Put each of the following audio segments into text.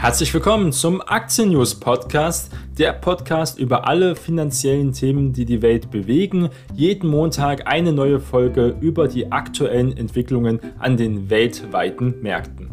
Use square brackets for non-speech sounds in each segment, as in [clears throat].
Herzlich willkommen zum Aktien News Podcast, der Podcast über alle finanziellen Themen, die die Welt bewegen. Jeden Montag eine neue Folge über die aktuellen Entwicklungen an den weltweiten Märkten.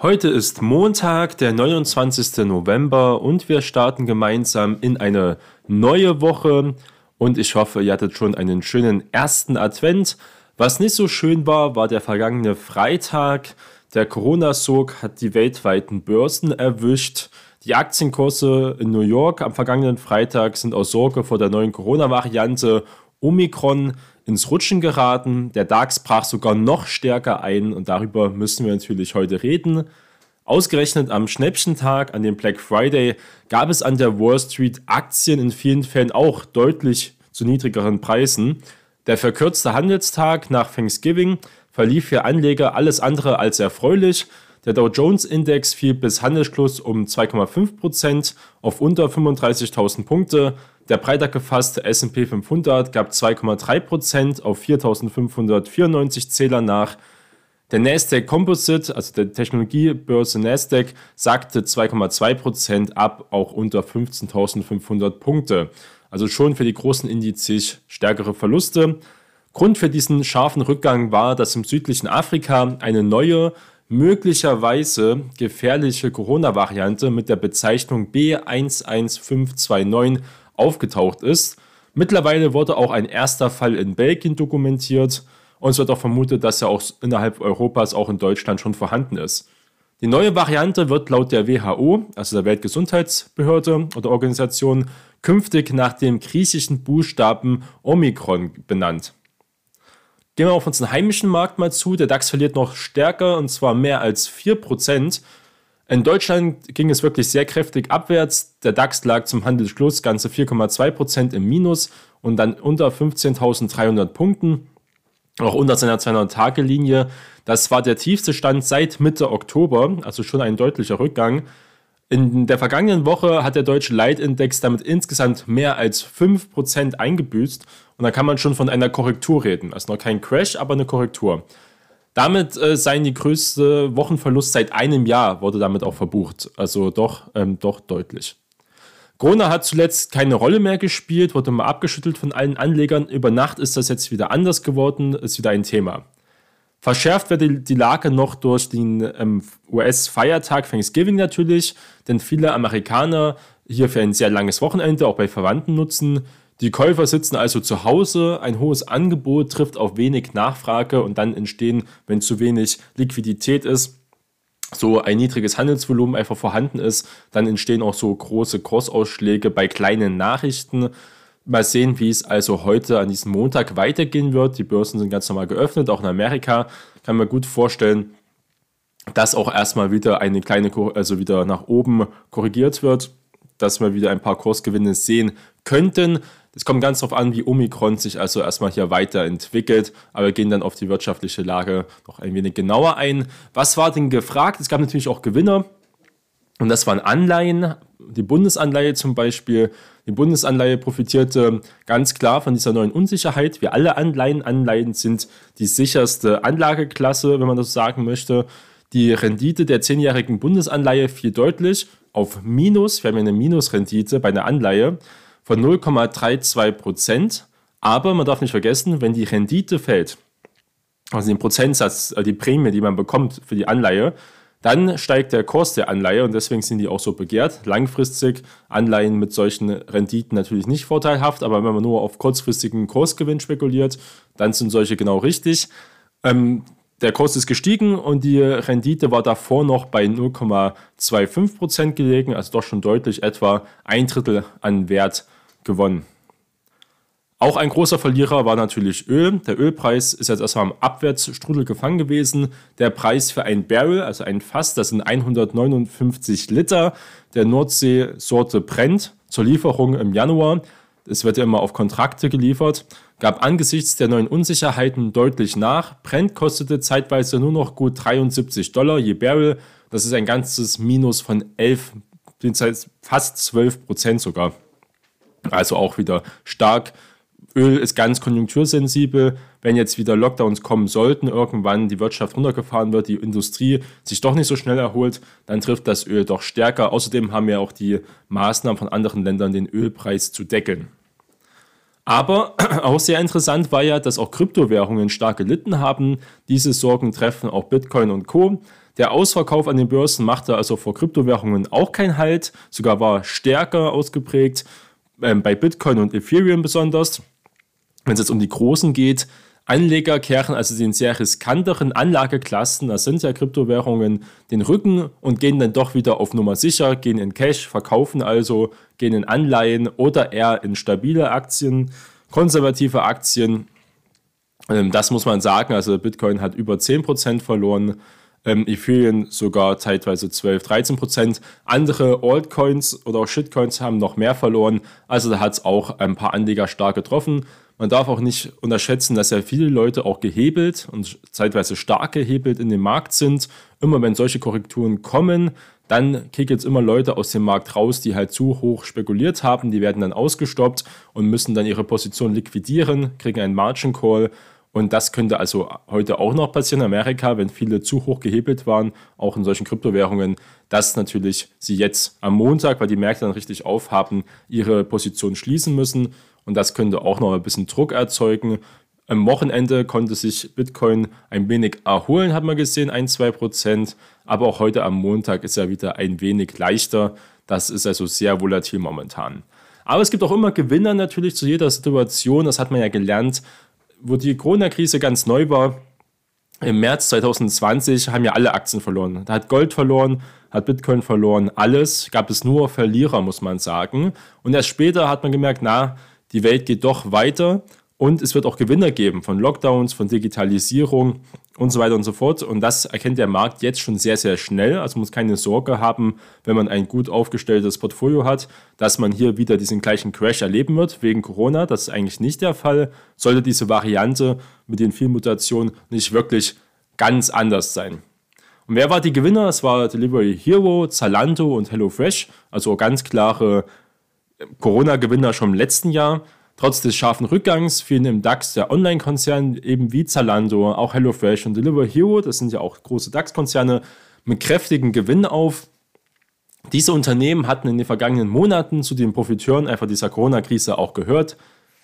Heute ist Montag, der 29. November und wir starten gemeinsam in eine neue Woche und ich hoffe, ihr hattet schon einen schönen ersten Advent. Was nicht so schön war, war der vergangene Freitag. Der Corona-Sog hat die weltweiten Börsen erwischt. Die Aktienkurse in New York am vergangenen Freitag sind aus Sorge vor der neuen Corona-Variante Omikron ins Rutschen geraten. Der DAX brach sogar noch stärker ein und darüber müssen wir natürlich heute reden. Ausgerechnet am Schnäppchentag, an dem Black Friday, gab es an der Wall Street Aktien in vielen Fällen auch deutlich zu niedrigeren Preisen. Der verkürzte Handelstag nach Thanksgiving verlief für Anleger alles andere als erfreulich. Der Dow Jones Index fiel bis Handelsschluss um 2,5% auf unter 35.000 Punkte. Der breiter gefasste S&P 500 gab 2,3% auf 4.594 Zähler nach. Der Nasdaq Composite, also der Technologiebörse Nasdaq, sagte 2,2% ab, auch unter 15.500 Punkte. Also schon für die großen Indizes stärkere Verluste. Grund für diesen scharfen Rückgang war, dass im südlichen Afrika eine neue, möglicherweise gefährliche Corona-Variante mit der Bezeichnung B11529 aufgetaucht ist. Mittlerweile wurde auch ein erster Fall in Belgien dokumentiert und es wird auch vermutet, dass er auch innerhalb Europas, auch in Deutschland schon vorhanden ist. Die neue Variante wird laut der WHO, also der Weltgesundheitsbehörde oder Organisation, künftig nach dem griechischen Buchstaben Omikron benannt. Gehen wir auf unseren heimischen Markt mal zu. Der DAX verliert noch stärker und zwar mehr als 4%. In Deutschland ging es wirklich sehr kräftig abwärts. Der DAX lag zum Handelsschluss ganze 4,2% im Minus und dann unter 15.300 Punkten, auch unter seiner 200-Tage-Linie. Das war der tiefste Stand seit Mitte Oktober, also schon ein deutlicher Rückgang. In der vergangenen Woche hat der deutsche Leitindex damit insgesamt mehr als 5% eingebüßt und da kann man schon von einer Korrektur reden. Also noch kein Crash, aber eine Korrektur. Damit äh, seien die größte Wochenverlust seit einem Jahr, wurde damit auch verbucht. Also doch, ähm, doch deutlich. Corona hat zuletzt keine Rolle mehr gespielt, wurde mal abgeschüttelt von allen Anlegern. Über Nacht ist das jetzt wieder anders geworden, ist wieder ein Thema. Verschärft wird die, Lage noch durch den ähm, US-Feiertag Thanksgiving natürlich, denn viele Amerikaner hier für ein sehr langes Wochenende auch bei Verwandten nutzen. Die Käufer sitzen also zu Hause, ein hohes Angebot trifft auf wenig Nachfrage und dann entstehen, wenn zu wenig Liquidität ist, so ein niedriges Handelsvolumen einfach vorhanden ist, dann entstehen auch so große Kursausschläge bei kleinen Nachrichten. Mal sehen, wie es also heute an diesem Montag weitergehen wird. Die Börsen sind ganz normal geöffnet, auch in Amerika. Kann man gut vorstellen, dass auch erstmal wieder eine kleine, also wieder nach oben korrigiert wird, dass wir wieder ein paar Kursgewinne sehen könnten. Es kommt ganz darauf an, wie Omikron sich also erstmal hier weiterentwickelt, aber wir gehen dann auf die wirtschaftliche Lage noch ein wenig genauer ein. Was war denn gefragt? Es gab natürlich auch Gewinner und das waren Anleihen, die Bundesanleihe zum Beispiel. Die Bundesanleihe profitierte ganz klar von dieser neuen Unsicherheit. Wie alle Anleihen, Anleihen sind die sicherste Anlageklasse, wenn man das sagen möchte. Die Rendite der zehnjährigen Bundesanleihe fiel deutlich auf Minus. Wir haben eine Minusrendite bei einer Anleihe von 0,32 Prozent. Aber man darf nicht vergessen, wenn die Rendite fällt, also den Prozentsatz, äh, die Prämie, die man bekommt für die Anleihe, dann steigt der Kurs der Anleihe und deswegen sind die auch so begehrt. Langfristig Anleihen mit solchen Renditen natürlich nicht vorteilhaft, aber wenn man nur auf kurzfristigen Kursgewinn spekuliert, dann sind solche genau richtig. Ähm, der Kurs ist gestiegen und die Rendite war davor noch bei 0,25% gelegen, also doch schon deutlich etwa ein Drittel an Wert gewonnen. Auch ein großer Verlierer war natürlich Öl. Der Ölpreis ist jetzt erstmal am Abwärtsstrudel gefangen gewesen. Der Preis für ein Barrel, also ein Fass, das sind 159 Liter der Nordsee-Sorte Brent zur Lieferung im Januar. Es wird ja immer auf Kontrakte geliefert, gab angesichts der neuen Unsicherheiten deutlich nach. Brent kostete zeitweise nur noch gut 73 Dollar je Barrel. Das ist ein ganzes Minus von 11, fast 12 Prozent sogar. Also auch wieder stark Öl ist ganz konjunktursensibel. Wenn jetzt wieder Lockdowns kommen sollten, irgendwann die Wirtschaft runtergefahren wird, die Industrie sich doch nicht so schnell erholt, dann trifft das Öl doch stärker. Außerdem haben ja auch die Maßnahmen von anderen Ländern, den Ölpreis zu deckeln. Aber [clears throat] auch sehr interessant war ja, dass auch Kryptowährungen stark gelitten haben. Diese Sorgen treffen auch Bitcoin und Co. Der Ausverkauf an den Börsen machte also vor Kryptowährungen auch keinen Halt, sogar war stärker ausgeprägt, äh, bei Bitcoin und Ethereum besonders wenn es jetzt um die großen geht, Anleger kehren also den sehr riskanteren Anlageklassen, das sind ja Kryptowährungen, den Rücken und gehen dann doch wieder auf Nummer sicher, gehen in Cash, verkaufen also, gehen in Anleihen oder eher in stabile Aktien, konservative Aktien. Ähm, das muss man sagen, also Bitcoin hat über 10% verloren, ähm, Ethereum sogar zeitweise 12, 13% Andere Altcoins oder auch Shitcoins haben noch mehr verloren. Also da hat es auch ein paar Anleger stark getroffen. Man darf auch nicht unterschätzen, dass ja viele Leute auch gehebelt und zeitweise stark gehebelt in dem Markt sind. Immer wenn solche Korrekturen kommen, dann kicken jetzt immer Leute aus dem Markt raus, die halt zu hoch spekuliert haben. Die werden dann ausgestoppt und müssen dann ihre Position liquidieren, kriegen einen Margin Call. Und das könnte also heute auch noch passieren in Amerika, wenn viele zu hoch gehebelt waren, auch in solchen Kryptowährungen, dass natürlich sie jetzt am Montag, weil die Märkte dann richtig aufhaben, ihre Position schließen müssen. Und das könnte auch noch ein bisschen Druck erzeugen. Am Wochenende konnte sich Bitcoin ein wenig erholen, hat man gesehen, ein, zwei Prozent. Aber auch heute am Montag ist er wieder ein wenig leichter. Das ist also sehr volatil momentan. Aber es gibt auch immer Gewinner natürlich zu jeder Situation. Das hat man ja gelernt, wo die Corona-Krise ganz neu war. Im März 2020 haben ja alle Aktien verloren. Da hat Gold verloren, hat Bitcoin verloren, alles. Gab es nur Verlierer, muss man sagen. Und erst später hat man gemerkt, na, die Welt geht doch weiter und es wird auch Gewinner geben von Lockdowns, von Digitalisierung und so weiter und so fort. Und das erkennt der Markt jetzt schon sehr, sehr schnell. Also muss keine Sorge haben, wenn man ein gut aufgestelltes Portfolio hat, dass man hier wieder diesen gleichen Crash erleben wird wegen Corona. Das ist eigentlich nicht der Fall. Sollte diese Variante mit den vielen Mutationen nicht wirklich ganz anders sein. Und wer war die Gewinner? Es war Delivery Hero, Zalando und HelloFresh. Also ganz klare Corona-Gewinner schon im letzten Jahr. Trotz des scharfen Rückgangs fielen im DAX der Online-Konzern eben wie Zalando, auch HelloFresh und Deliver Hero, das sind ja auch große DAX-Konzerne, mit kräftigen Gewinn auf. Diese Unternehmen hatten in den vergangenen Monaten zu den Profiteuren einfach dieser Corona-Krise auch gehört.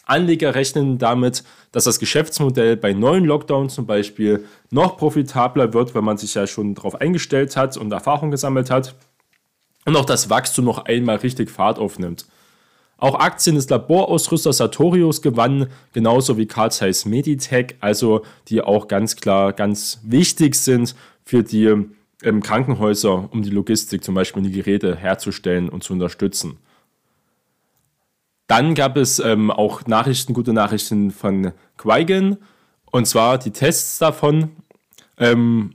Anleger rechnen damit, dass das Geschäftsmodell bei neuen Lockdowns zum Beispiel noch profitabler wird, wenn man sich ja schon darauf eingestellt hat und Erfahrung gesammelt hat und auch das Wachstum noch einmal richtig Fahrt aufnimmt. Auch Aktien des Laborausrüsters Sartorius gewannen, genauso wie Carl Zeiss Meditech, also die auch ganz klar ganz wichtig sind für die ähm, Krankenhäuser, um die Logistik, zum Beispiel die Geräte herzustellen und zu unterstützen. Dann gab es ähm, auch Nachrichten, gute Nachrichten von Quigen, und zwar die Tests davon. Ähm,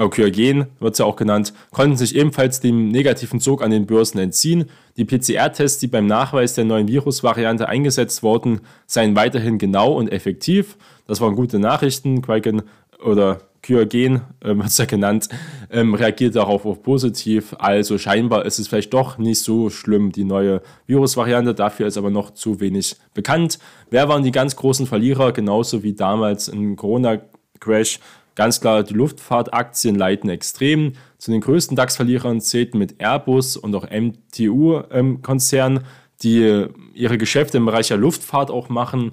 Okyogen wird es ja auch genannt, konnten sich ebenfalls dem negativen Zug an den Börsen entziehen. Die PCR-Tests, die beim Nachweis der neuen Virusvariante eingesetzt wurden, seien weiterhin genau und effektiv. Das waren gute Nachrichten. Quaken oder Kyogen äh, wird es ja genannt, ähm, reagiert darauf auch positiv. Also scheinbar ist es vielleicht doch nicht so schlimm, die neue Virusvariante. Dafür ist aber noch zu wenig bekannt. Wer waren die ganz großen Verlierer? Genauso wie damals im Corona-Crash Ganz klar, die Luftfahrtaktien leiten extrem. Zu den größten DAX-Verlierern zählten mit Airbus und auch MTU-Konzern, ähm, die ihre Geschäfte im Bereich der Luftfahrt auch machen.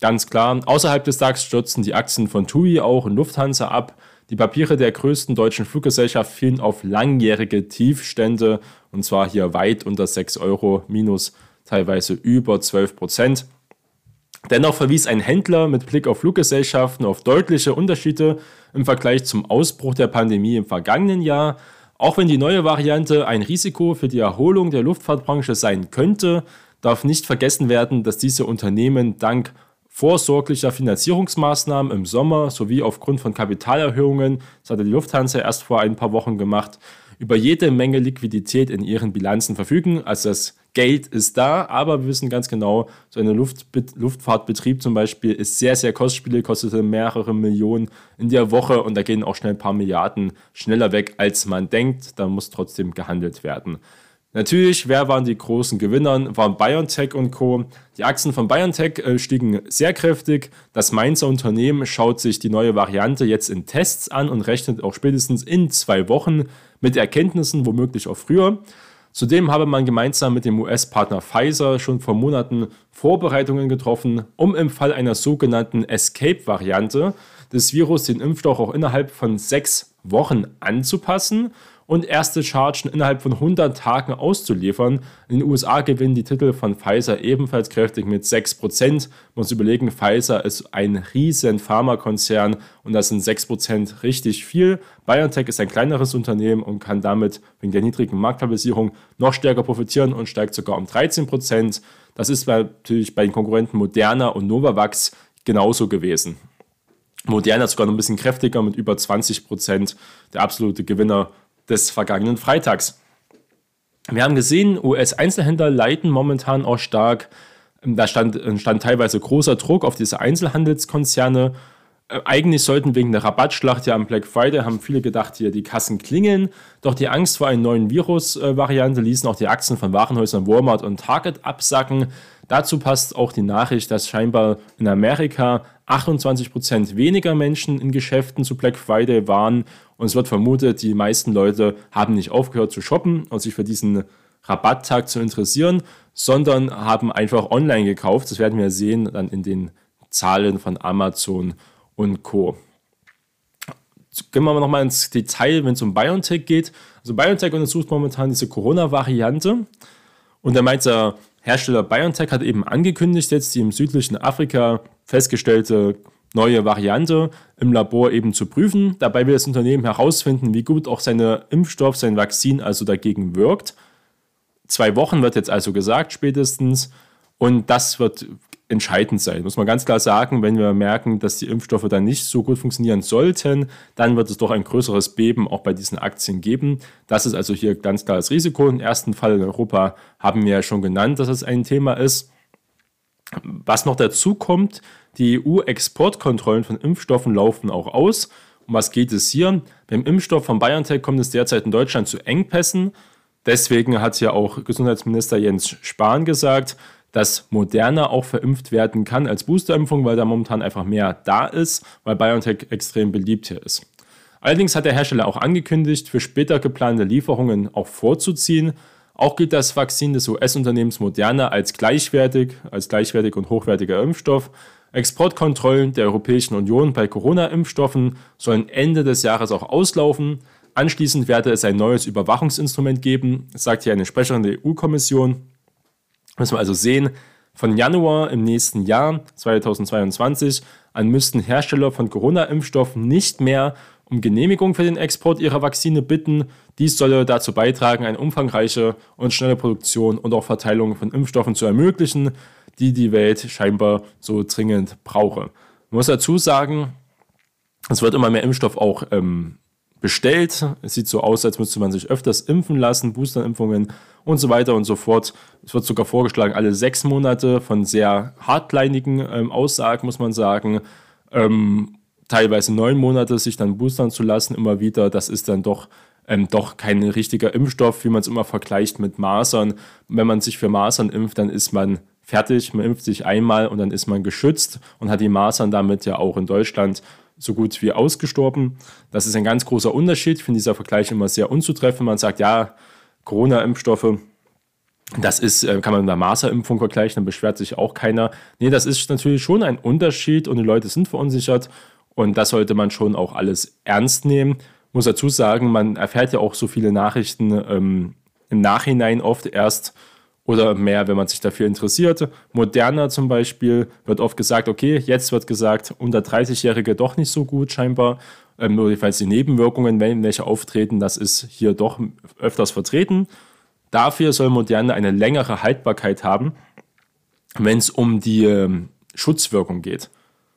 Ganz klar, außerhalb des DAX stürzten die Aktien von TUI auch und Lufthansa ab. Die Papiere der größten deutschen Fluggesellschaft fielen auf langjährige Tiefstände und zwar hier weit unter 6 Euro, minus teilweise über 12 Prozent. Dennoch verwies ein Händler mit Blick auf Fluggesellschaften auf deutliche Unterschiede im Vergleich zum Ausbruch der Pandemie im vergangenen Jahr. Auch wenn die neue Variante ein Risiko für die Erholung der Luftfahrtbranche sein könnte, darf nicht vergessen werden, dass diese Unternehmen dank vorsorglicher Finanzierungsmaßnahmen im Sommer sowie aufgrund von Kapitalerhöhungen, das hatte die Lufthansa erst vor ein paar Wochen gemacht, über jede Menge Liquidität in ihren Bilanzen verfügen. Also das Geld ist da, aber wir wissen ganz genau, so ein Luft Luftfahrtbetrieb zum Beispiel ist sehr, sehr kostspielig, kostete mehrere Millionen in der Woche und da gehen auch schnell ein paar Milliarden schneller weg, als man denkt. Da muss trotzdem gehandelt werden. Natürlich, wer waren die großen Gewinner? Waren BioNTech und Co. Die Aktien von BioNTech äh, stiegen sehr kräftig. Das Mainzer Unternehmen schaut sich die neue Variante jetzt in Tests an und rechnet auch spätestens in zwei Wochen mit Erkenntnissen, womöglich auch früher. Zudem habe man gemeinsam mit dem US-Partner Pfizer schon vor Monaten Vorbereitungen getroffen, um im Fall einer sogenannten Escape-Variante des Virus den Impfstoff auch innerhalb von sechs Wochen anzupassen und erste Chargen innerhalb von 100 Tagen auszuliefern. In den USA gewinnen die Titel von Pfizer ebenfalls kräftig mit 6%. Man muss überlegen, Pfizer ist ein riesen Pharmakonzern und das sind 6% richtig viel. BioNTech ist ein kleineres Unternehmen und kann damit wegen der niedrigen Marktkapitalisierung noch stärker profitieren und steigt sogar um 13%. Das ist natürlich bei den Konkurrenten Moderna und Novavax genauso gewesen. Moderna ist sogar noch ein bisschen kräftiger mit über 20%. Der absolute Gewinner des vergangenen Freitags. Wir haben gesehen, US-Einzelhändler leiten momentan auch stark. Da stand, stand teilweise großer Druck auf diese Einzelhandelskonzerne. Äh, eigentlich sollten wegen der Rabattschlacht ja am Black Friday, haben viele gedacht, hier die Kassen klingeln. Doch die Angst vor einer neuen Virus-Variante ließen auch die Aktien von Warenhäusern Walmart und Target absacken. Dazu passt auch die Nachricht, dass scheinbar in Amerika 28% weniger Menschen in Geschäften zu Black Friday waren und es wird vermutet, die meisten Leute haben nicht aufgehört zu shoppen und sich für diesen Rabatttag zu interessieren, sondern haben einfach online gekauft. Das werden wir sehen dann in den Zahlen von Amazon und Co. Gehen wir nochmal ins Detail, wenn es um BioNTech geht. Also BioNTech untersucht momentan diese Corona-Variante und der meint, der Hersteller BioNTech hat eben angekündigt, jetzt die im südlichen Afrika festgestellte neue Variante im Labor eben zu prüfen. Dabei will das Unternehmen herausfinden, wie gut auch seine Impfstoff, sein Vakzin also dagegen wirkt. Zwei Wochen wird jetzt also gesagt, spätestens. Und das wird entscheidend sein, muss man ganz klar sagen. Wenn wir merken, dass die Impfstoffe dann nicht so gut funktionieren sollten, dann wird es doch ein größeres Beben auch bei diesen Aktien geben. Das ist also hier ganz klar das Risiko. Im ersten Fall in Europa haben wir ja schon genannt, dass es ein Thema ist. Was noch dazu kommt, die EU-Exportkontrollen von Impfstoffen laufen auch aus. Um was geht es hier? Beim Impfstoff von BioNTech kommt es derzeit in Deutschland zu Engpässen. Deswegen hat ja auch Gesundheitsminister Jens Spahn gesagt, dass Moderna auch verimpft werden kann als Boosterimpfung, weil da momentan einfach mehr da ist, weil BioNTech extrem beliebt hier ist. Allerdings hat der Hersteller auch angekündigt, für später geplante Lieferungen auch vorzuziehen. Auch gilt das Vakzin des US-Unternehmens Moderna als gleichwertig, als gleichwertig und hochwertiger Impfstoff. Exportkontrollen der Europäischen Union bei Corona-Impfstoffen sollen Ende des Jahres auch auslaufen. Anschließend werde es ein neues Überwachungsinstrument geben, sagt hier eine Sprecherin der EU-Kommission. Müssen wir also sehen, von Januar im nächsten Jahr, 2022, an müssten Hersteller von Corona-Impfstoffen nicht mehr um Genehmigung für den Export ihrer Vakzine bitten. Dies solle dazu beitragen, eine umfangreiche und schnelle Produktion und auch Verteilung von Impfstoffen zu ermöglichen, die die Welt scheinbar so dringend brauche. Man muss dazu sagen, es wird immer mehr Impfstoff auch ähm, bestellt. Es sieht so aus, als müsste man sich öfters impfen lassen, Boosterimpfungen und so weiter und so fort. Es wird sogar vorgeschlagen, alle sechs Monate von sehr hartleinigen ähm, Aussagen, muss man sagen. Ähm, teilweise neun Monate sich dann boostern zu lassen, immer wieder. Das ist dann doch ähm, doch kein richtiger Impfstoff, wie man es immer vergleicht mit Masern. Wenn man sich für Masern impft, dann ist man fertig, man impft sich einmal und dann ist man geschützt und hat die Masern damit ja auch in Deutschland so gut wie ausgestorben. Das ist ein ganz großer Unterschied. Ich finde dieser Vergleich immer sehr unzutreffend. Man sagt, ja, Corona-Impfstoffe, das ist, äh, kann man mit einer Maserimpfung vergleichen, dann beschwert sich auch keiner. Nee, das ist natürlich schon ein Unterschied und die Leute sind verunsichert und das sollte man schon auch alles ernst nehmen. Muss dazu sagen, man erfährt ja auch so viele Nachrichten ähm, im Nachhinein oft erst, oder mehr, wenn man sich dafür interessiert. Moderner zum Beispiel wird oft gesagt, okay, jetzt wird gesagt, unter 30-Jährige doch nicht so gut scheinbar. Ähm, jedenfalls die Nebenwirkungen, wenn welche auftreten, das ist hier doch öfters vertreten. Dafür soll Moderne eine längere Haltbarkeit haben, wenn es um die ähm, Schutzwirkung geht.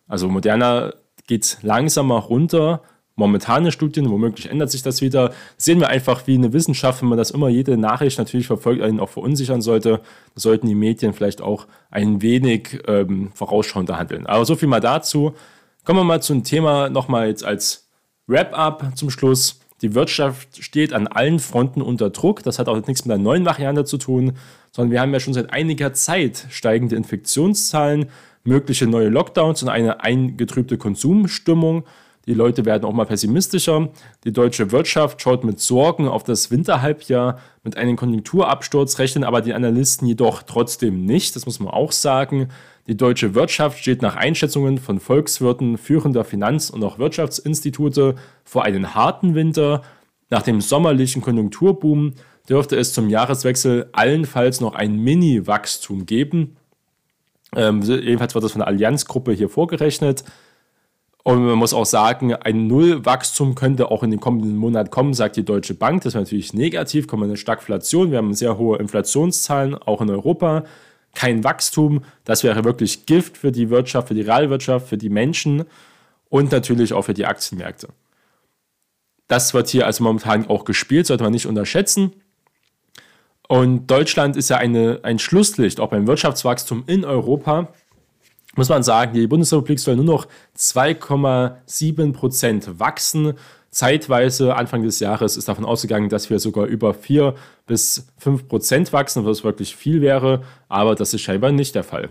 Also Moderna geht langsamer runter, momentane Studien, womöglich ändert sich das wieder, sehen wir einfach, wie eine Wissenschaft, wenn man das immer jede Nachricht natürlich verfolgt, einen auch verunsichern sollte, sollten die Medien vielleicht auch ein wenig ähm, vorausschauender handeln. Aber so viel mal dazu. Kommen wir mal zum Thema nochmal jetzt als Wrap-up zum Schluss. Die Wirtschaft steht an allen Fronten unter Druck. Das hat auch nichts mit der neuen Variante zu tun, sondern wir haben ja schon seit einiger Zeit steigende Infektionszahlen, mögliche neue Lockdowns und eine eingetrübte Konsumstimmung. Die Leute werden auch mal pessimistischer. Die deutsche Wirtschaft schaut mit Sorgen auf das Winterhalbjahr. Mit einem Konjunkturabsturz rechnen aber die Analysten jedoch trotzdem nicht. Das muss man auch sagen. Die deutsche Wirtschaft steht nach Einschätzungen von Volkswirten, führender Finanz- und auch Wirtschaftsinstitute vor einem harten Winter. Nach dem sommerlichen Konjunkturboom dürfte es zum Jahreswechsel allenfalls noch ein Mini-Wachstum geben. Ähm, jedenfalls wird das von der Allianzgruppe hier vorgerechnet. Und man muss auch sagen, ein Nullwachstum könnte auch in den kommenden Monaten kommen, sagt die Deutsche Bank. Das wäre natürlich negativ, kommt eine Stagflation. Wir haben sehr hohe Inflationszahlen, auch in Europa. Kein Wachstum. Das wäre wirklich Gift für die Wirtschaft, für die Realwirtschaft, für die Menschen und natürlich auch für die Aktienmärkte. Das wird hier also momentan auch gespielt, sollte man nicht unterschätzen. Und Deutschland ist ja eine, ein Schlusslicht, auch beim Wirtschaftswachstum in Europa muss man sagen, die Bundesrepublik soll nur noch 2,7 Prozent wachsen. Zeitweise, Anfang des Jahres, ist davon ausgegangen, dass wir sogar über 4 bis 5 Prozent wachsen, was wirklich viel wäre, aber das ist scheinbar nicht der Fall.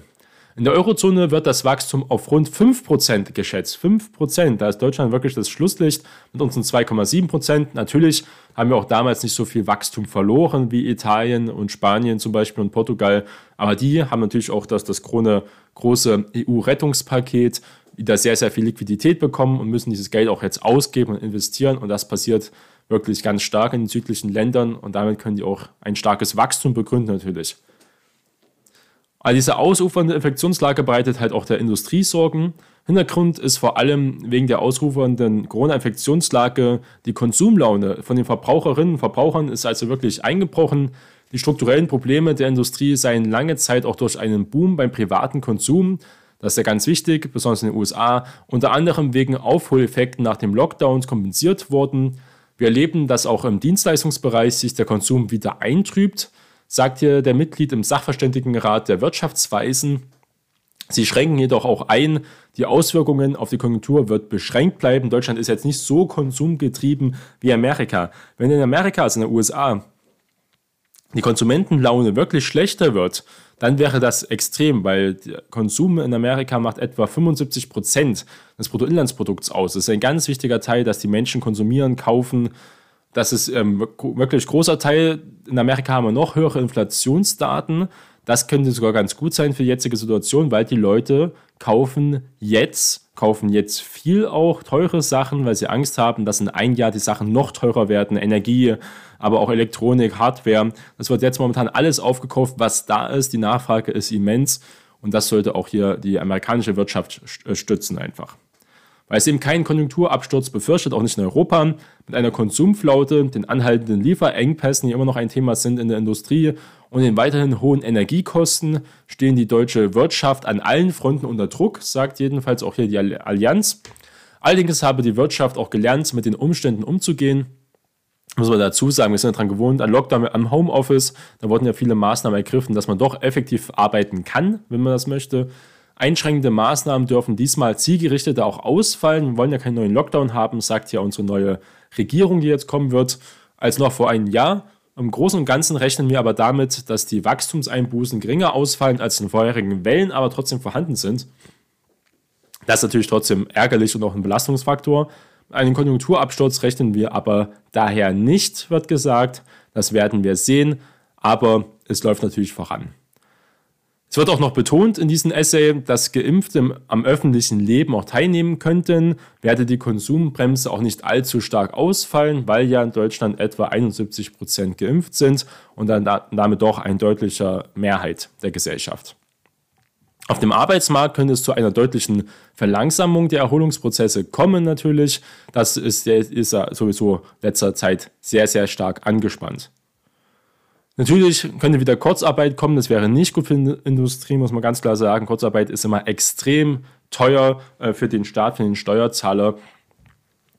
In der Eurozone wird das Wachstum auf rund 5% geschätzt. 5%, da ist Deutschland wirklich das Schlusslicht mit unseren 2,7%. Natürlich haben wir auch damals nicht so viel Wachstum verloren wie Italien und Spanien zum Beispiel und Portugal. Aber die haben natürlich auch das, das große EU-Rettungspaket wieder sehr, sehr viel Liquidität bekommen und müssen dieses Geld auch jetzt ausgeben und investieren. Und das passiert wirklich ganz stark in den südlichen Ländern und damit können die auch ein starkes Wachstum begründen natürlich. Aber diese ausufernde Infektionslage bereitet halt auch der Industrie Sorgen. Hintergrund ist vor allem wegen der ausufernden Corona-Infektionslage die Konsumlaune von den Verbraucherinnen und Verbrauchern ist also wirklich eingebrochen. Die strukturellen Probleme der Industrie seien lange Zeit auch durch einen Boom beim privaten Konsum, das ist ja ganz wichtig, besonders in den USA, unter anderem wegen Aufholeffekten nach dem Lockdown kompensiert worden. Wir erleben, dass auch im Dienstleistungsbereich sich der Konsum wieder eintrübt sagt hier der Mitglied im Sachverständigenrat der Wirtschaftsweisen. Sie schränken jedoch auch ein, die Auswirkungen auf die Konjunktur wird beschränkt bleiben. Deutschland ist jetzt nicht so konsumgetrieben wie Amerika. Wenn in Amerika, also in den USA, die Konsumentenlaune wirklich schlechter wird, dann wäre das extrem, weil der Konsum in Amerika macht etwa 75 Prozent des Bruttoinlandsprodukts aus. Das ist ein ganz wichtiger Teil, dass die Menschen konsumieren, kaufen, das ist ähm, wirklich großer Teil. In Amerika haben wir noch höhere Inflationsdaten. Das könnte sogar ganz gut sein für die jetzige Situation, weil die Leute kaufen jetzt, kaufen jetzt viel auch teure Sachen, weil sie Angst haben, dass in ein Jahr die Sachen noch teurer werden. Energie, aber auch Elektronik, Hardware. Das wird jetzt momentan alles aufgekauft, was da ist. Die Nachfrage ist immens und das sollte auch hier die amerikanische Wirtschaft stützen einfach weil es eben keinen Konjunkturabsturz befürchtet, auch nicht in Europa, mit einer Konsumflaute, den anhaltenden Lieferengpässen, die immer noch ein Thema sind in der Industrie und den weiterhin hohen Energiekosten, stehen die deutsche Wirtschaft an allen Fronten unter Druck, sagt jedenfalls auch hier die Allianz. Allerdings habe die Wirtschaft auch gelernt, mit den Umständen umzugehen. Muss man dazu sagen, wir sind daran gewohnt, an Lockdown am Homeoffice, da wurden ja viele Maßnahmen ergriffen, dass man doch effektiv arbeiten kann, wenn man das möchte. Einschränkende Maßnahmen dürfen diesmal zielgerichteter auch ausfallen. Wir wollen ja keinen neuen Lockdown haben, sagt ja unsere neue Regierung, die jetzt kommen wird, als noch vor einem Jahr. Im Großen und Ganzen rechnen wir aber damit, dass die Wachstumseinbußen geringer ausfallen als in vorherigen Wellen, aber trotzdem vorhanden sind. Das ist natürlich trotzdem ärgerlich und auch ein Belastungsfaktor. Einen Konjunkturabsturz rechnen wir aber daher nicht, wird gesagt. Das werden wir sehen, aber es läuft natürlich voran. Es wird auch noch betont in diesem Essay, dass Geimpfte am öffentlichen Leben auch teilnehmen könnten, werde die Konsumbremse auch nicht allzu stark ausfallen, weil ja in Deutschland etwa 71 Prozent geimpft sind und dann damit doch ein deutlicher Mehrheit der Gesellschaft. Auf dem Arbeitsmarkt könnte es zu einer deutlichen Verlangsamung der Erholungsprozesse kommen natürlich. Das ist, ist sowieso letzter Zeit sehr, sehr stark angespannt. Natürlich könnte wieder Kurzarbeit kommen, das wäre nicht gut für die Industrie, muss man ganz klar sagen. Kurzarbeit ist immer extrem teuer äh, für den Staat, für den Steuerzahler.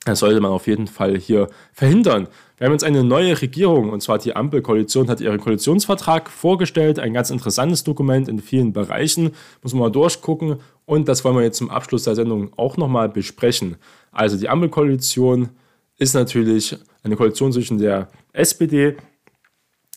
Das sollte man auf jeden Fall hier verhindern. Wir haben jetzt eine neue Regierung, und zwar die Ampelkoalition hat ihren Koalitionsvertrag vorgestellt. Ein ganz interessantes Dokument in vielen Bereichen. Muss man mal durchgucken. Und das wollen wir jetzt zum Abschluss der Sendung auch nochmal besprechen. Also die Ampelkoalition ist natürlich eine Koalition zwischen der SPD,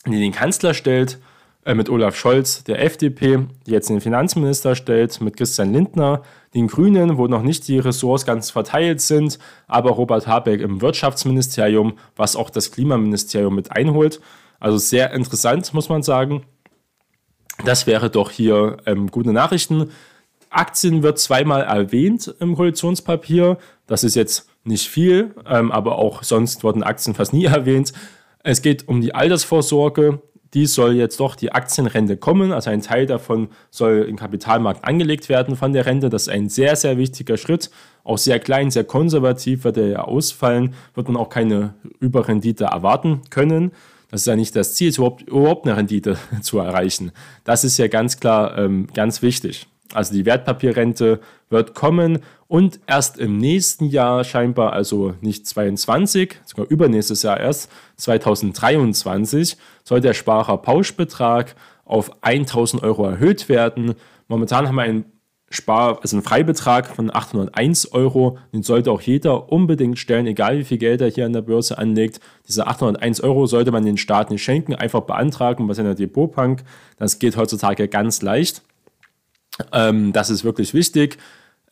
die den Kanzler stellt, äh, mit Olaf Scholz, der FDP, die jetzt den Finanzminister stellt, mit Christian Lindner, den Grünen, wo noch nicht die Ressorts ganz verteilt sind, aber Robert Habeck im Wirtschaftsministerium, was auch das Klimaministerium mit einholt. Also sehr interessant, muss man sagen. Das wäre doch hier ähm, gute Nachrichten. Aktien wird zweimal erwähnt im Koalitionspapier. Das ist jetzt nicht viel, ähm, aber auch sonst wurden Aktien fast nie [laughs] erwähnt. Es geht um die Altersvorsorge. Die soll jetzt doch die Aktienrente kommen. Also ein Teil davon soll im Kapitalmarkt angelegt werden von der Rente. Das ist ein sehr, sehr wichtiger Schritt. Auch sehr klein, sehr konservativ wird er ja ausfallen. Wird man auch keine Überrendite erwarten können. Das ist ja nicht das Ziel, überhaupt, überhaupt eine Rendite [laughs] zu erreichen. Das ist ja ganz klar ähm, ganz wichtig. Also die Wertpapierrente wird kommen und erst im nächsten Jahr scheinbar, also nicht 22, sogar übernächstes Jahr erst, 2023, soll der Sparerpauschbetrag auf 1000 Euro erhöht werden. Momentan haben wir einen Spar, also einen Freibetrag von 801 Euro. Den sollte auch jeder unbedingt stellen, egal wie viel Geld er hier an der Börse anlegt. Diese 801 Euro sollte man den Staat nicht schenken, einfach beantragen bei seiner Depotbank. Das geht heutzutage ganz leicht. Ähm, das ist wirklich wichtig.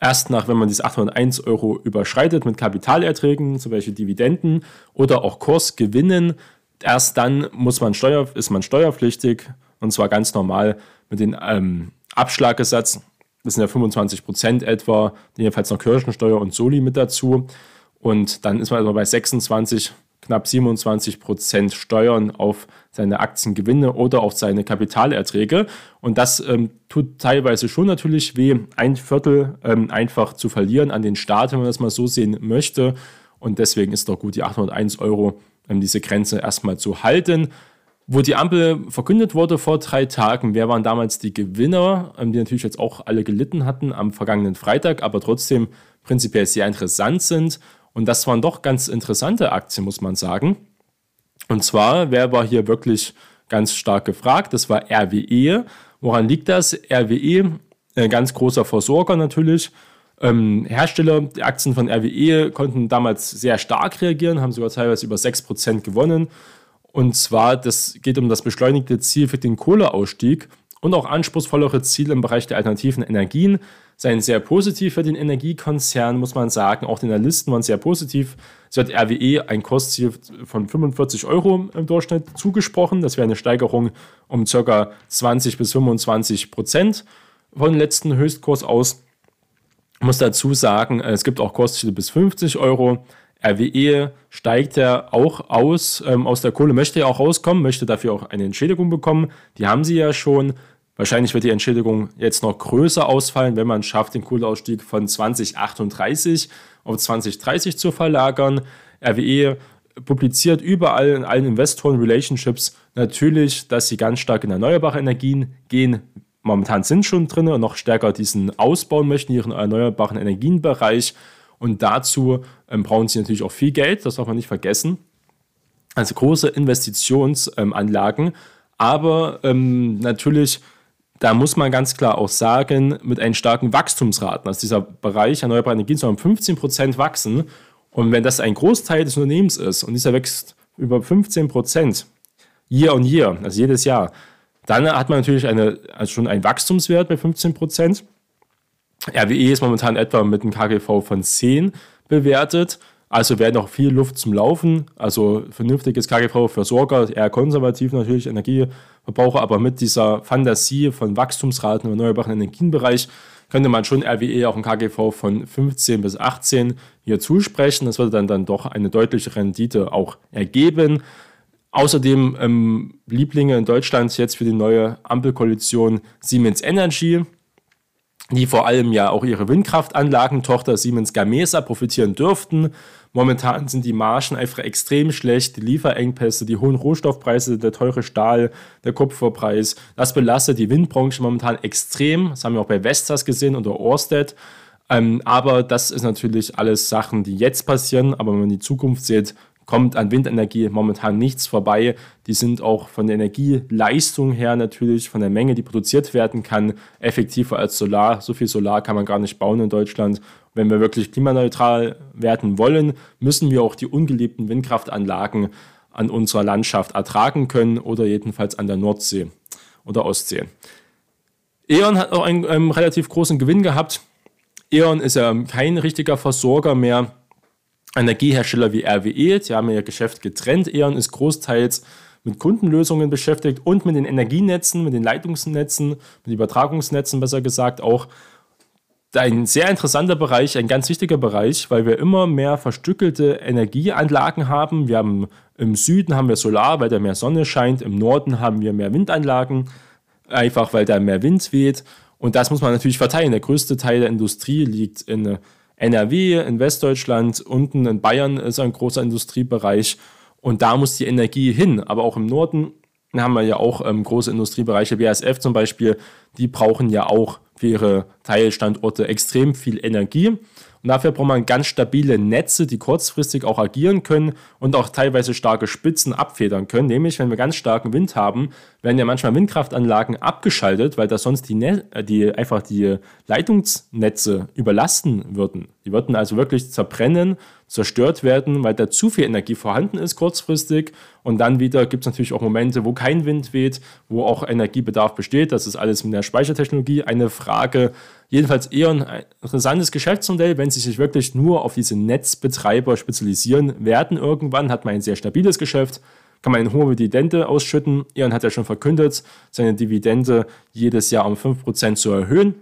Erst nach, wenn man diese 801 Euro überschreitet mit Kapitalerträgen, zum Beispiel Dividenden oder auch Kursgewinnen, erst dann muss man Steuer, ist man steuerpflichtig und zwar ganz normal mit dem ähm, Abschlaggesetz. Das sind ja 25 Prozent etwa, jedenfalls noch Kirchensteuer und Soli mit dazu. Und dann ist man also bei 26 knapp 27 Prozent Steuern auf seine Aktiengewinne oder auf seine Kapitalerträge. Und das ähm, tut teilweise schon natürlich weh, ein Viertel ähm, einfach zu verlieren an den Staat, wenn man das mal so sehen möchte. Und deswegen ist doch gut, die 801 Euro, ähm, diese Grenze erstmal zu halten. Wo die Ampel verkündet wurde vor drei Tagen, wer waren damals die Gewinner, ähm, die natürlich jetzt auch alle gelitten hatten am vergangenen Freitag, aber trotzdem prinzipiell sehr interessant sind. Und das waren doch ganz interessante Aktien, muss man sagen. Und zwar, wer war hier wirklich ganz stark gefragt? Das war RWE. Woran liegt das? RWE, ein ganz großer Versorger natürlich. Ähm, Hersteller, die Aktien von RWE konnten damals sehr stark reagieren, haben sogar teilweise über 6% gewonnen. Und zwar, das geht um das beschleunigte Ziel für den Kohleausstieg und auch anspruchsvollere Ziele im Bereich der alternativen Energien seien sehr positiv für den Energiekonzern, muss man sagen. Auch die Analysten waren sehr positiv. Es wird RWE ein Kostziel von 45 Euro im Durchschnitt zugesprochen. Das wäre eine Steigerung um ca. 20 bis 25 Prozent von letzten Höchstkurs aus. Ich muss dazu sagen, es gibt auch Kostziele bis 50 Euro. RWE steigt ja auch aus, ähm, aus der Kohle, möchte ja auch rauskommen, möchte dafür auch eine Entschädigung bekommen. Die haben sie ja schon. Wahrscheinlich wird die Entschädigung jetzt noch größer ausfallen, wenn man schafft, den Kohleausstieg von 2038 auf 2030 zu verlagern. RWE publiziert überall in allen Investoren-Relationships natürlich, dass sie ganz stark in erneuerbare Energien gehen. Momentan sind schon drin und noch stärker diesen ausbauen möchten, ihren erneuerbaren Energienbereich. Und dazu ähm, brauchen sie natürlich auch viel Geld, das darf man nicht vergessen. Also große Investitionsanlagen, aber ähm, natürlich da muss man ganz klar auch sagen, mit einen starken Wachstumsraten. Also dieser Bereich erneuerbare Energien soll um 15 Prozent wachsen. Und wenn das ein Großteil des Unternehmens ist und dieser wächst über 15 Prozent year on year, also jedes Jahr, dann hat man natürlich eine, also schon einen Wachstumswert bei 15 Prozent. RWE ist momentan etwa mit einem KGV von 10 bewertet. Also wäre noch viel Luft zum Laufen. Also vernünftiges KGV für Sorger, eher konservativ natürlich, Energieverbraucher, aber mit dieser Fantasie von Wachstumsraten im erneuerbaren Energienbereich könnte man schon RWE auch ein KGV von 15 bis 18 hier zusprechen. Das würde dann, dann doch eine deutliche Rendite auch ergeben. Außerdem ähm, Lieblinge in Deutschland jetzt für die neue Ampelkoalition Siemens Energy die vor allem ja auch ihre Windkraftanlagentochter Siemens Gamesa profitieren dürften. Momentan sind die Margen einfach extrem schlecht, die Lieferengpässe, die hohen Rohstoffpreise, der teure Stahl, der Kupferpreis. Das belastet die Windbranche momentan extrem. Das haben wir auch bei Vestas gesehen oder Orsted. Ähm, aber das ist natürlich alles Sachen, die jetzt passieren. Aber wenn man die Zukunft sieht, kommt an Windenergie momentan nichts vorbei. Die sind auch von der Energieleistung her natürlich, von der Menge, die produziert werden kann, effektiver als Solar. So viel Solar kann man gar nicht bauen in Deutschland. Wenn wir wirklich klimaneutral werden wollen, müssen wir auch die ungeliebten Windkraftanlagen an unserer Landschaft ertragen können oder jedenfalls an der Nordsee oder Ostsee. E.ON hat auch einen ähm, relativ großen Gewinn gehabt. E.ON ist ja kein richtiger Versorger mehr. Energiehersteller wie RWE, die haben ihr Geschäft getrennt. E.ON ist großteils mit Kundenlösungen beschäftigt und mit den Energienetzen, mit den Leitungsnetzen, mit Übertragungsnetzen besser gesagt auch. Ein sehr interessanter Bereich, ein ganz wichtiger Bereich, weil wir immer mehr verstückelte Energieanlagen haben. Wir haben im Süden haben wir Solar, weil da mehr Sonne scheint. Im Norden haben wir mehr Windanlagen, einfach weil da mehr Wind weht. Und das muss man natürlich verteilen. Der größte Teil der Industrie liegt in NRW, in Westdeutschland, unten in Bayern ist ein großer Industriebereich. Und da muss die Energie hin. Aber auch im Norden haben wir ja auch ähm, große Industriebereiche, BASF zum Beispiel, die brauchen ja auch für ihre Teilstandorte extrem viel Energie. Und dafür braucht man ganz stabile Netze, die kurzfristig auch agieren können und auch teilweise starke Spitzen abfedern können. Nämlich, wenn wir ganz starken Wind haben, werden ja manchmal Windkraftanlagen abgeschaltet, weil da sonst die, äh, die einfach die Leitungsnetze überlasten würden. Die würden also wirklich zerbrennen zerstört werden, weil da zu viel Energie vorhanden ist kurzfristig. Und dann wieder gibt es natürlich auch Momente, wo kein Wind weht, wo auch Energiebedarf besteht. Das ist alles mit der Speichertechnologie eine Frage. Jedenfalls eher ein interessantes Geschäftsmodell, wenn sie sich wirklich nur auf diese Netzbetreiber spezialisieren werden. Irgendwann hat man ein sehr stabiles Geschäft kann man eine hohe Dividende ausschütten. E.ON hat ja schon verkündet, seine Dividende jedes Jahr um 5% zu erhöhen.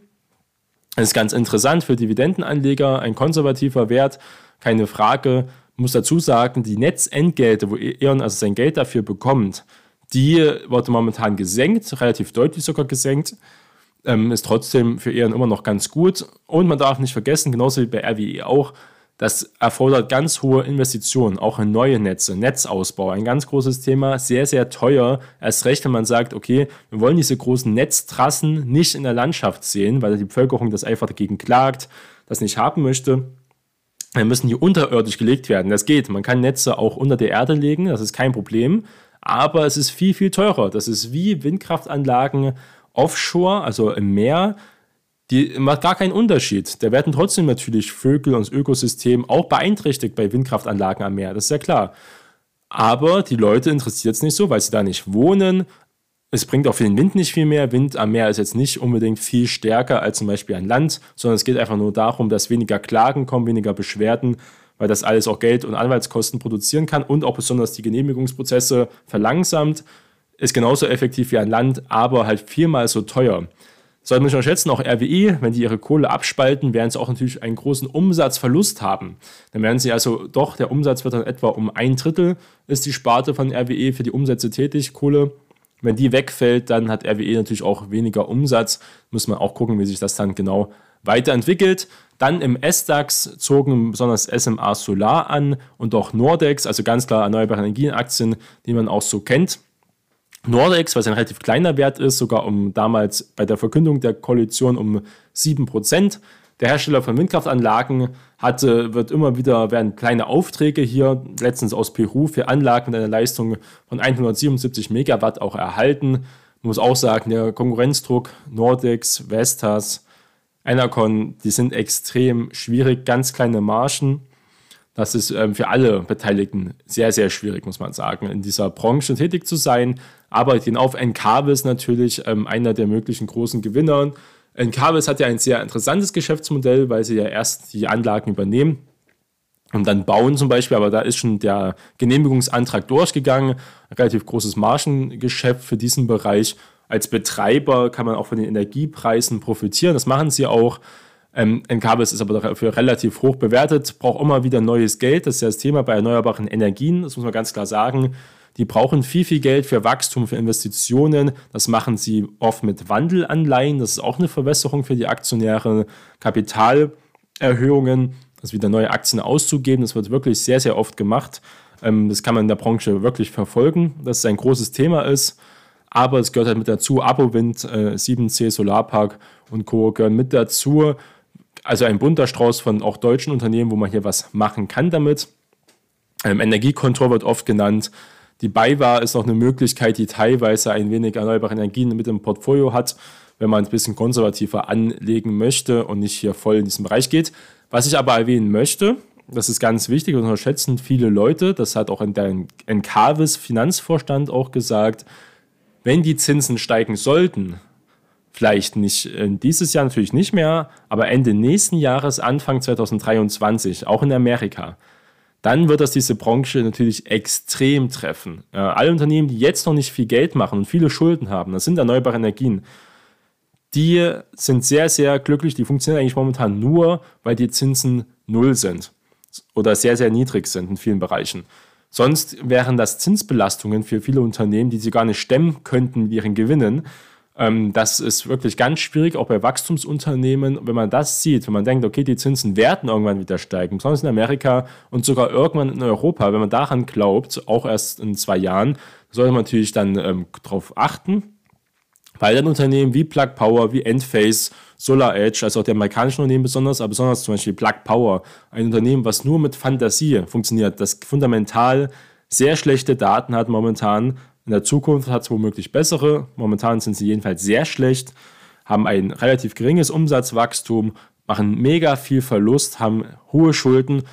Das ist ganz interessant für Dividendenanleger, ein konservativer Wert keine Frage. Ich muss dazu sagen, die Netzentgelte, wo E.ON also sein Geld dafür bekommt, die wurde momentan gesenkt, relativ deutlich sogar gesenkt. Ähm, ist trotzdem für E.ON immer noch ganz gut. Und man darf nicht vergessen, genauso wie bei RWE auch, das erfordert ganz hohe Investitionen, auch in neue Netze, Netzausbau, ein ganz großes Thema, sehr, sehr teuer. Erst recht, wenn man sagt, okay, wir wollen diese großen Netztrassen nicht in der Landschaft sehen, weil die Bevölkerung das einfach dagegen klagt, das nicht haben möchte dann müssen die unterirdisch gelegt werden. Das geht. Man kann Netze auch unter der Erde legen, das ist kein Problem. Aber es ist viel, viel teurer. Das ist wie Windkraftanlagen offshore, also im Meer. Die macht gar keinen Unterschied. Da werden trotzdem natürlich Vögel und das Ökosystem auch beeinträchtigt bei Windkraftanlagen am Meer, das ist ja klar. Aber die Leute interessiert es nicht so, weil sie da nicht wohnen, es bringt auch für den Wind nicht viel mehr. Wind am Meer ist jetzt nicht unbedingt viel stärker als zum Beispiel an Land, sondern es geht einfach nur darum, dass weniger Klagen kommen, weniger Beschwerden, weil das alles auch Geld und Anwaltskosten produzieren kann und auch besonders die Genehmigungsprozesse verlangsamt. Ist genauso effektiv wie an Land, aber halt viermal so teuer. Sollte man nicht unterschätzen, auch RWE, wenn die ihre Kohle abspalten, werden sie auch natürlich einen großen Umsatzverlust haben. Dann werden sie also doch, der Umsatz wird dann etwa um ein Drittel, ist die Sparte von RWE für die Umsätze tätig, Kohle wenn die wegfällt, dann hat RWE natürlich auch weniger Umsatz. Muss man auch gucken, wie sich das dann genau weiterentwickelt. Dann im S-DAX zogen besonders SMA Solar an und auch Nordex, also ganz klar erneuerbare Energienaktien, die man auch so kennt. Nordex, was ein relativ kleiner Wert ist, sogar um damals bei der Verkündung der Koalition um 7%. Der Hersteller von Windkraftanlagen hatte, wird immer wieder, werden kleine Aufträge hier, letztens aus Peru, für Anlagen mit einer Leistung von 177 Megawatt auch erhalten. Muss auch sagen, der Konkurrenzdruck, Nordex, Vestas, Enercon, die sind extrem schwierig, ganz kleine Margen. Das ist ähm, für alle Beteiligten sehr, sehr schwierig, muss man sagen, in dieser Branche tätig zu sein. Aber den auf Encarvis natürlich ähm, einer der möglichen großen Gewinner. Encarvis hat ja ein sehr interessantes Geschäftsmodell, weil sie ja erst die Anlagen übernehmen und dann bauen zum Beispiel, aber da ist schon der Genehmigungsantrag durchgegangen. Ein relativ großes Margengeschäft für diesen Bereich. Als Betreiber kann man auch von den Energiepreisen profitieren. Das machen sie auch. Ähm, Encarvis ist aber dafür relativ hoch bewertet, braucht immer wieder neues Geld. Das ist ja das Thema bei erneuerbaren Energien, das muss man ganz klar sagen. Die brauchen viel, viel Geld für Wachstum, für Investitionen. Das machen sie oft mit Wandelanleihen. Das ist auch eine Verwässerung für die Aktionäre. Kapitalerhöhungen, also wieder neue Aktien auszugeben. Das wird wirklich sehr, sehr oft gemacht. Ähm, das kann man in der Branche wirklich verfolgen, dass es ein großes Thema ist. Aber es gehört halt mit dazu. Abowind, 7C äh, Solarpark und Co. gehören mit dazu. Also ein bunter Strauß von auch deutschen Unternehmen, wo man hier was machen kann damit. Ähm, Energiekontrolle wird oft genannt. Die BayWa ist noch eine Möglichkeit, die teilweise ein wenig erneuerbare Energien mit im Portfolio hat, wenn man ein bisschen konservativer anlegen möchte und nicht hier voll in diesen Bereich geht. Was ich aber erwähnen möchte, das ist ganz wichtig und unterschätzen viele Leute, das hat auch in der Encavis Finanzvorstand auch gesagt, wenn die Zinsen steigen sollten, vielleicht nicht dieses Jahr natürlich nicht mehr, aber Ende nächsten Jahres, Anfang 2023, auch in Amerika, dann wird das diese Branche natürlich extrem treffen. Äh, alle Unternehmen, die jetzt noch nicht viel Geld machen und viele Schulden haben, das sind erneuerbare Energien, die sind sehr, sehr glücklich. Die funktionieren eigentlich momentan nur, weil die Zinsen null sind oder sehr, sehr niedrig sind in vielen Bereichen. Sonst wären das Zinsbelastungen für viele Unternehmen, die sie gar nicht stemmen könnten mit ihren Gewinnen. Ähm, das ist wirklich ganz schwierig, auch bei Wachstumsunternehmen. Wenn man das sieht, wenn man denkt, okay, die Zinsen werden irgendwann wieder steigen, besonders in Amerika und sogar irgendwann in Europa, wenn man daran glaubt, auch erst in zwei Jahren, sollte man natürlich dann ähm, darauf achten. Weil dann Unternehmen wie Plug Power, wie Enphase, Solar Edge, also auch die amerikanischen Unternehmen besonders, aber besonders zum Beispiel Plug Power, ein Unternehmen, was nur mit Fantasie funktioniert, das fundamental sehr schlechte Daten hat momentan, in der Zukunft hat es womöglich bessere. Momentan sind sie jedenfalls sehr schlecht, haben ein relativ geringes Umsatzwachstum, machen mega viel Verlust, haben hohe Schulden,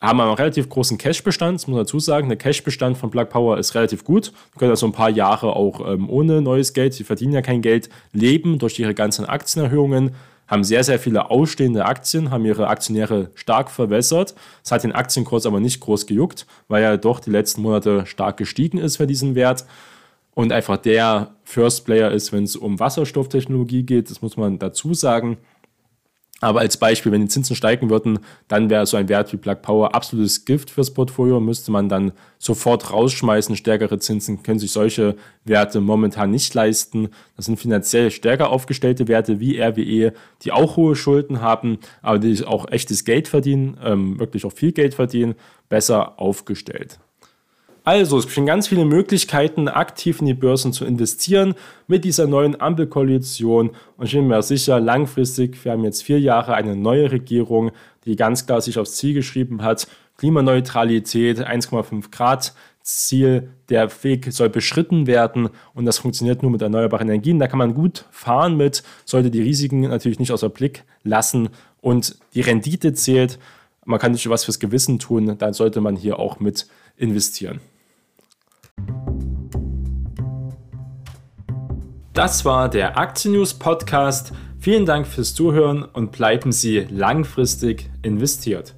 haben einen relativ großen Cash-Bestand, das muss man dazu sagen. Der Cash-Bestand von Plug Power ist relativ gut. Die können also ein paar Jahre auch ähm, ohne neues Geld, sie verdienen ja kein Geld, leben durch ihre ganzen Aktienerhöhungen haben sehr, sehr viele ausstehende Aktien, haben ihre Aktionäre stark verwässert. Es hat den Aktienkurs aber nicht groß gejuckt, weil er doch die letzten Monate stark gestiegen ist für diesen Wert und einfach der First Player ist, wenn es um Wasserstofftechnologie geht. Das muss man dazu sagen. Aber als Beispiel, wenn die Zinsen steigen würden, dann wäre so ein Wert wie Plug Power absolutes Gift fürs Portfolio, müsste man dann sofort rausschmeißen. Stärkere Zinsen können sich solche Werte momentan nicht leisten. Das sind finanziell stärker aufgestellte Werte wie RWE, die auch hohe Schulden haben, aber die auch echtes Geld verdienen, ähm, wirklich auch viel Geld verdienen, besser aufgestellt. Also, es bestehen ganz viele Möglichkeiten, aktiv in die Börsen zu investieren mit dieser neuen Ampelkoalition. Und ich bin mir sicher, langfristig, wir haben jetzt vier Jahre eine neue Regierung, die ganz klar sich aufs Ziel geschrieben hat, Klimaneutralität, 1,5 Grad Ziel, der Weg soll beschritten werden und das funktioniert nur mit erneuerbaren Energien. Da kann man gut fahren mit, sollte die Risiken natürlich nicht außer Blick lassen und die Rendite zählt. Man kann nicht was fürs Gewissen tun, dann sollte man hier auch mit investieren. Das war der Aktien News Podcast. Vielen Dank fürs Zuhören und bleiben Sie langfristig investiert.